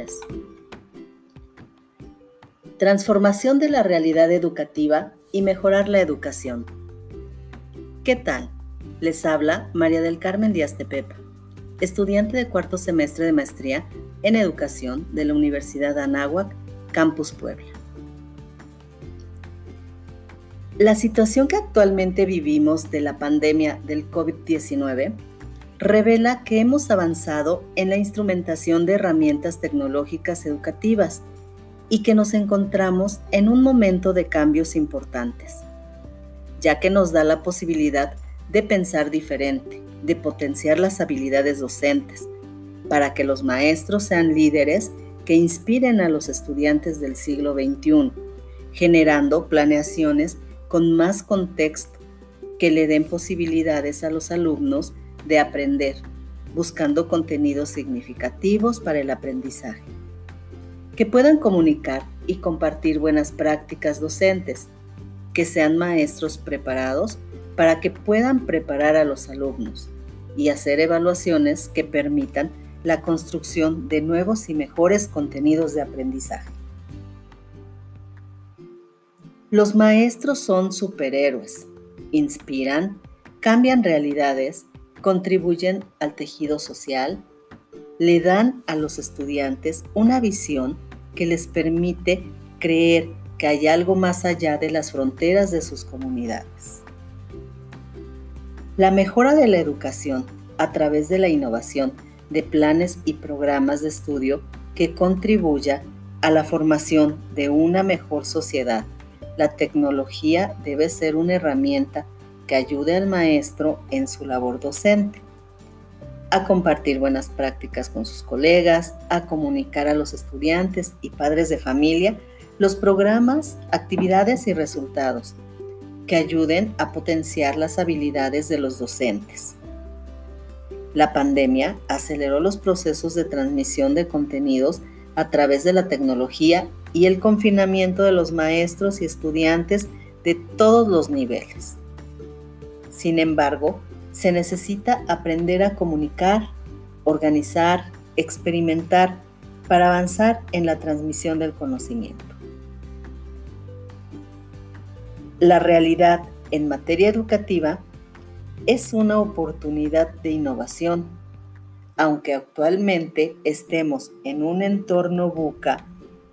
3. Transformación de la realidad educativa y mejorar la educación. ¿Qué tal? Les habla María del Carmen Díaz Tepepa, estudiante de cuarto semestre de maestría en educación de la Universidad de Anáhuac, Campus Puebla. La situación que actualmente vivimos de la pandemia del COVID-19 revela que hemos avanzado en la instrumentación de herramientas tecnológicas educativas y que nos encontramos en un momento de cambios importantes, ya que nos da la posibilidad de pensar diferente, de potenciar las habilidades docentes, para que los maestros sean líderes que inspiren a los estudiantes del siglo XXI, generando planeaciones con más contexto que le den posibilidades a los alumnos de aprender, buscando contenidos significativos para el aprendizaje. Que puedan comunicar y compartir buenas prácticas docentes, que sean maestros preparados para que puedan preparar a los alumnos y hacer evaluaciones que permitan la construcción de nuevos y mejores contenidos de aprendizaje. Los maestros son superhéroes, inspiran, cambian realidades contribuyen al tejido social, le dan a los estudiantes una visión que les permite creer que hay algo más allá de las fronteras de sus comunidades. La mejora de la educación a través de la innovación de planes y programas de estudio que contribuya a la formación de una mejor sociedad. La tecnología debe ser una herramienta que ayude al maestro en su labor docente, a compartir buenas prácticas con sus colegas, a comunicar a los estudiantes y padres de familia los programas, actividades y resultados que ayuden a potenciar las habilidades de los docentes. La pandemia aceleró los procesos de transmisión de contenidos a través de la tecnología y el confinamiento de los maestros y estudiantes de todos los niveles. Sin embargo, se necesita aprender a comunicar, organizar, experimentar para avanzar en la transmisión del conocimiento. La realidad en materia educativa es una oportunidad de innovación, aunque actualmente estemos en un entorno buca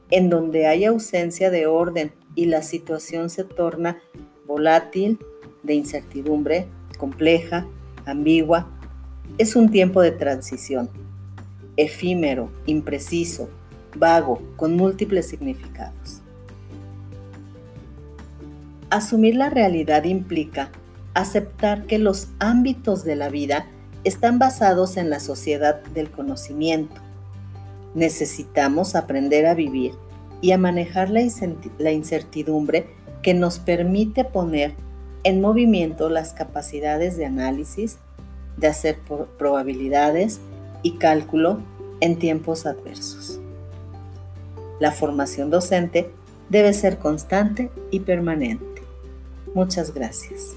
en donde hay ausencia de orden y la situación se torna volátil, de incertidumbre, compleja, ambigua. Es un tiempo de transición, efímero, impreciso, vago, con múltiples significados. Asumir la realidad implica aceptar que los ámbitos de la vida están basados en la sociedad del conocimiento. Necesitamos aprender a vivir y a manejar la incertidumbre que nos permite poner en movimiento las capacidades de análisis, de hacer probabilidades y cálculo en tiempos adversos. La formación docente debe ser constante y permanente. Muchas gracias.